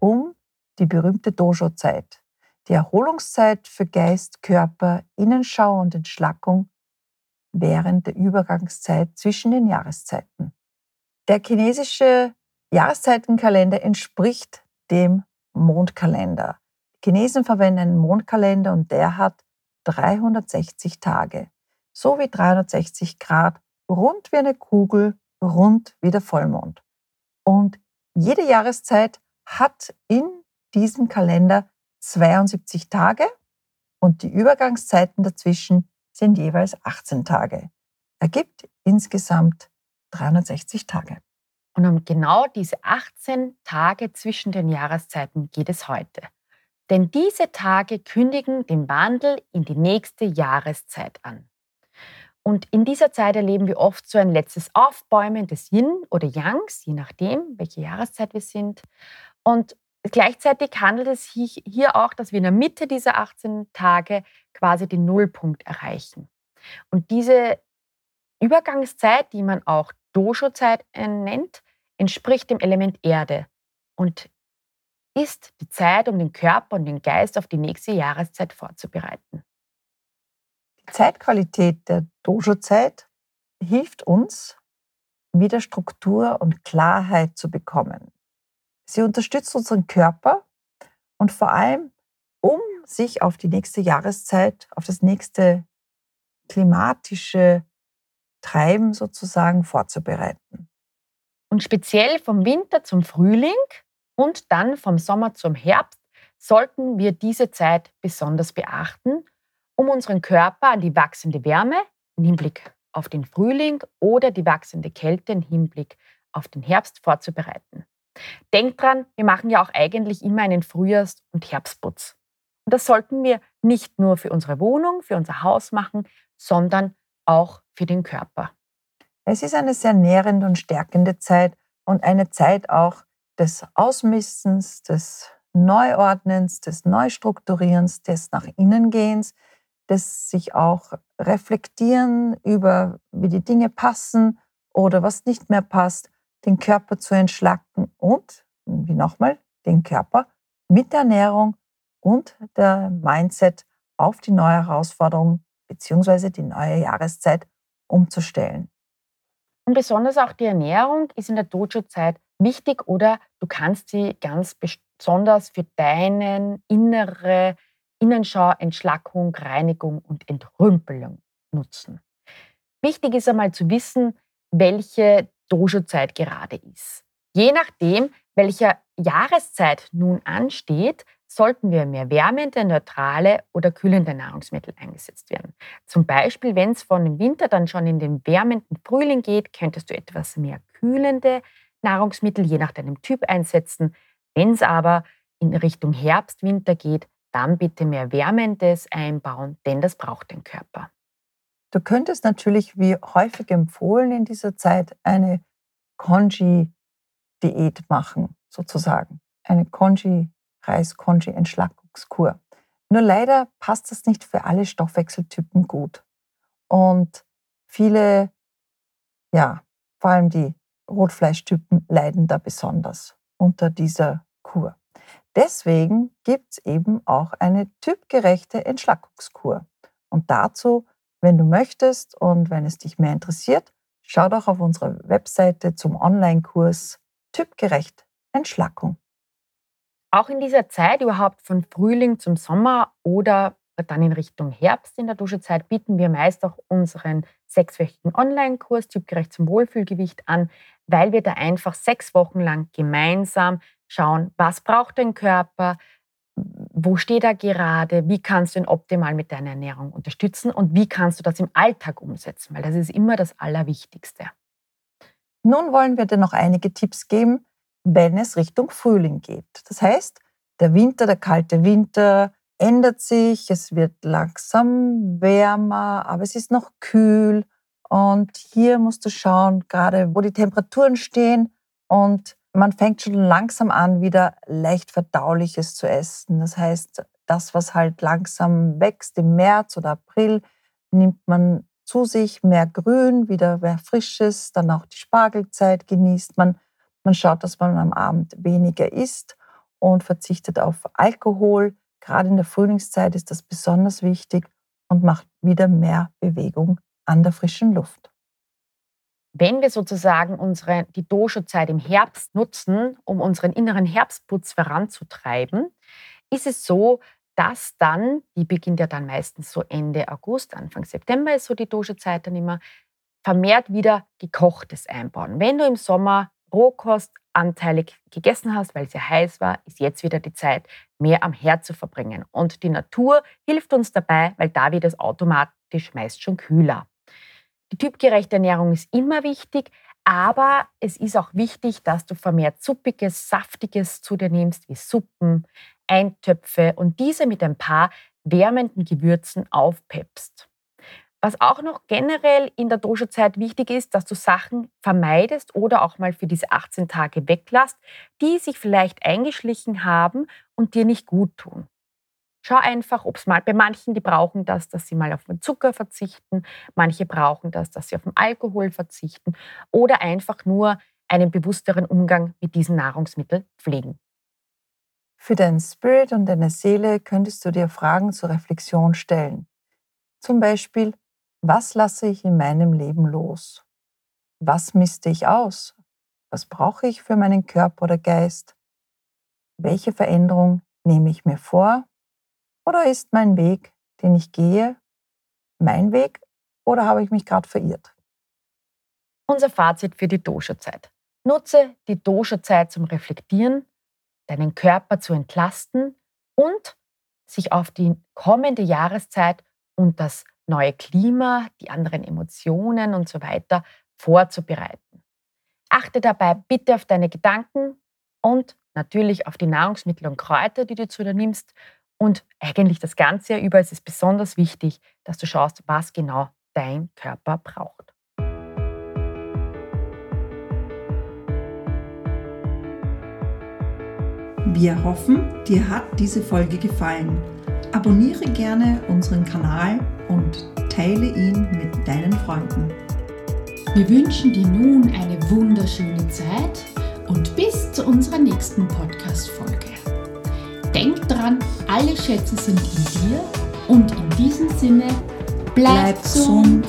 um die berühmte Dojo-Zeit, die Erholungszeit für Geist, Körper, Innenschau und Entschlackung während der Übergangszeit zwischen den Jahreszeiten. Der chinesische Jahreszeitenkalender entspricht dem Mondkalender. Die Chinesen verwenden einen Mondkalender und der hat 360 Tage, so wie 360 Grad, rund wie eine Kugel rund wie der Vollmond. Und jede Jahreszeit hat in diesem Kalender 72 Tage und die Übergangszeiten dazwischen sind jeweils 18 Tage. Ergibt insgesamt 360 Tage. Und um genau diese 18 Tage zwischen den Jahreszeiten geht es heute. Denn diese Tage kündigen den Wandel in die nächste Jahreszeit an. Und in dieser Zeit erleben wir oft so ein letztes Aufbäumen des Yin oder Yangs, je nachdem, welche Jahreszeit wir sind. Und gleichzeitig handelt es hier auch, dass wir in der Mitte dieser 18 Tage quasi den Nullpunkt erreichen. Und diese Übergangszeit, die man auch Dojo-Zeit nennt, entspricht dem Element Erde und ist die Zeit, um den Körper und den Geist auf die nächste Jahreszeit vorzubereiten. Zeitqualität der Dojo-Zeit hilft uns, wieder Struktur und Klarheit zu bekommen. Sie unterstützt unseren Körper und vor allem, um sich auf die nächste Jahreszeit, auf das nächste klimatische Treiben sozusagen vorzubereiten. Und speziell vom Winter zum Frühling und dann vom Sommer zum Herbst sollten wir diese Zeit besonders beachten um unseren Körper an die wachsende Wärme im Hinblick auf den Frühling oder die wachsende Kälte im Hinblick auf den Herbst vorzubereiten. Denkt dran, wir machen ja auch eigentlich immer einen Frühjahrs- und Herbstputz. Und das sollten wir nicht nur für unsere Wohnung, für unser Haus machen, sondern auch für den Körper. Es ist eine sehr nährende und stärkende Zeit und eine Zeit auch des Ausmistens, des Neuordnens, des Neustrukturierens, des Nach innen Gehens, das sich auch reflektieren über, wie die Dinge passen oder was nicht mehr passt, den Körper zu entschlacken und, wie nochmal, den Körper mit der Ernährung und der Mindset auf die neue Herausforderung bzw. die neue Jahreszeit umzustellen. Und besonders auch die Ernährung ist in der Dojo-Zeit wichtig oder du kannst sie ganz besonders für deinen innere Innenschau, Entschlackung, Reinigung und Entrümpelung nutzen. Wichtig ist einmal zu wissen, welche Dojo-Zeit gerade ist. Je nachdem, welcher Jahreszeit nun ansteht, sollten wir mehr wärmende, neutrale oder kühlende Nahrungsmittel eingesetzt werden. Zum Beispiel, wenn es von dem Winter dann schon in den wärmenden Frühling geht, könntest du etwas mehr kühlende Nahrungsmittel je nach deinem Typ einsetzen. Wenn es aber in Richtung Herbst, Winter geht, dann bitte mehr Wärmendes einbauen, denn das braucht den Körper. Du könntest natürlich, wie häufig empfohlen in dieser Zeit, eine Konji-Diät machen, sozusagen. Eine Konji, Reis-Konji-Entschlackungskur. Nur leider passt das nicht für alle Stoffwechseltypen gut. Und viele, ja, vor allem die Rotfleischtypen leiden da besonders unter dieser Kur. Deswegen gibt es eben auch eine typgerechte Entschlackungskur. Und dazu, wenn du möchtest und wenn es dich mehr interessiert, schau doch auf unsere Webseite zum Online-Kurs Typgerecht Entschlackung. Auch in dieser Zeit, überhaupt von Frühling zum Sommer oder dann in Richtung Herbst in der Duschezeit, bieten wir meist auch unseren sechswöchigen Online-Kurs Typgerecht zum Wohlfühlgewicht an, weil wir da einfach sechs Wochen lang gemeinsam schauen, was braucht dein Körper, wo steht er gerade, wie kannst du ihn optimal mit deiner Ernährung unterstützen und wie kannst du das im Alltag umsetzen, weil das ist immer das Allerwichtigste. Nun wollen wir dir noch einige Tipps geben, wenn es Richtung Frühling geht. Das heißt, der Winter, der kalte Winter ändert sich, es wird langsam wärmer, aber es ist noch kühl. Und hier musst du schauen, gerade wo die Temperaturen stehen und man fängt schon langsam an, wieder leicht verdauliches zu essen. Das heißt, das, was halt langsam wächst im März oder April, nimmt man zu sich mehr Grün, wieder mehr Frisches, dann auch die Spargelzeit genießt man. Man schaut, dass man am Abend weniger isst und verzichtet auf Alkohol. Gerade in der Frühlingszeit ist das besonders wichtig und macht wieder mehr Bewegung an der frischen Luft. Wenn wir sozusagen unsere, die Dosho-Zeit im Herbst nutzen, um unseren inneren Herbstputz voranzutreiben, ist es so, dass dann, die beginnt ja dann meistens so Ende August, Anfang September ist so die Dosho-Zeit dann immer, vermehrt wieder gekochtes einbauen. Wenn du im Sommer Rohkost anteilig gegessen hast, weil es ja heiß war, ist jetzt wieder die Zeit, mehr am Herd zu verbringen. Und die Natur hilft uns dabei, weil da wird es automatisch meist schon kühler. Die typgerechte Ernährung ist immer wichtig, aber es ist auch wichtig, dass du vermehrt suppiges, saftiges zu dir nimmst, wie Suppen, Eintöpfe und diese mit ein paar wärmenden Gewürzen aufpeppst. Was auch noch generell in der Dosha-Zeit wichtig ist, dass du Sachen vermeidest oder auch mal für diese 18 Tage weglässt, die sich vielleicht eingeschlichen haben und dir nicht gut tun. Schau einfach, ob es mal bei manchen, die brauchen das, dass sie mal auf den Zucker verzichten, manche brauchen das, dass sie auf den Alkohol verzichten oder einfach nur einen bewussteren Umgang mit diesen Nahrungsmitteln pflegen. Für deinen Spirit und deine Seele könntest du dir Fragen zur Reflexion stellen. Zum Beispiel, was lasse ich in meinem Leben los? Was misste ich aus? Was brauche ich für meinen Körper oder Geist? Welche Veränderung nehme ich mir vor? Oder ist mein Weg, den ich gehe, mein Weg oder habe ich mich gerade verirrt? Unser Fazit für die Dosha-Zeit. Nutze die Dosha-Zeit zum Reflektieren, deinen Körper zu entlasten und sich auf die kommende Jahreszeit und das neue Klima, die anderen Emotionen und so weiter vorzubereiten. Achte dabei bitte auf deine Gedanken und natürlich auf die Nahrungsmittel und Kräuter, die du zu dir nimmst. Und eigentlich das ganze Jahr über ist es besonders wichtig, dass du schaust, was genau dein Körper braucht. Wir hoffen, dir hat diese Folge gefallen. Abonniere gerne unseren Kanal und teile ihn mit deinen Freunden. Wir wünschen dir nun eine wunderschöne Zeit und bis zu unserer nächsten Podcast-Folge. Denk dran, alle Schätze sind in dir und in diesem Sinne, bleib, bleib gesund.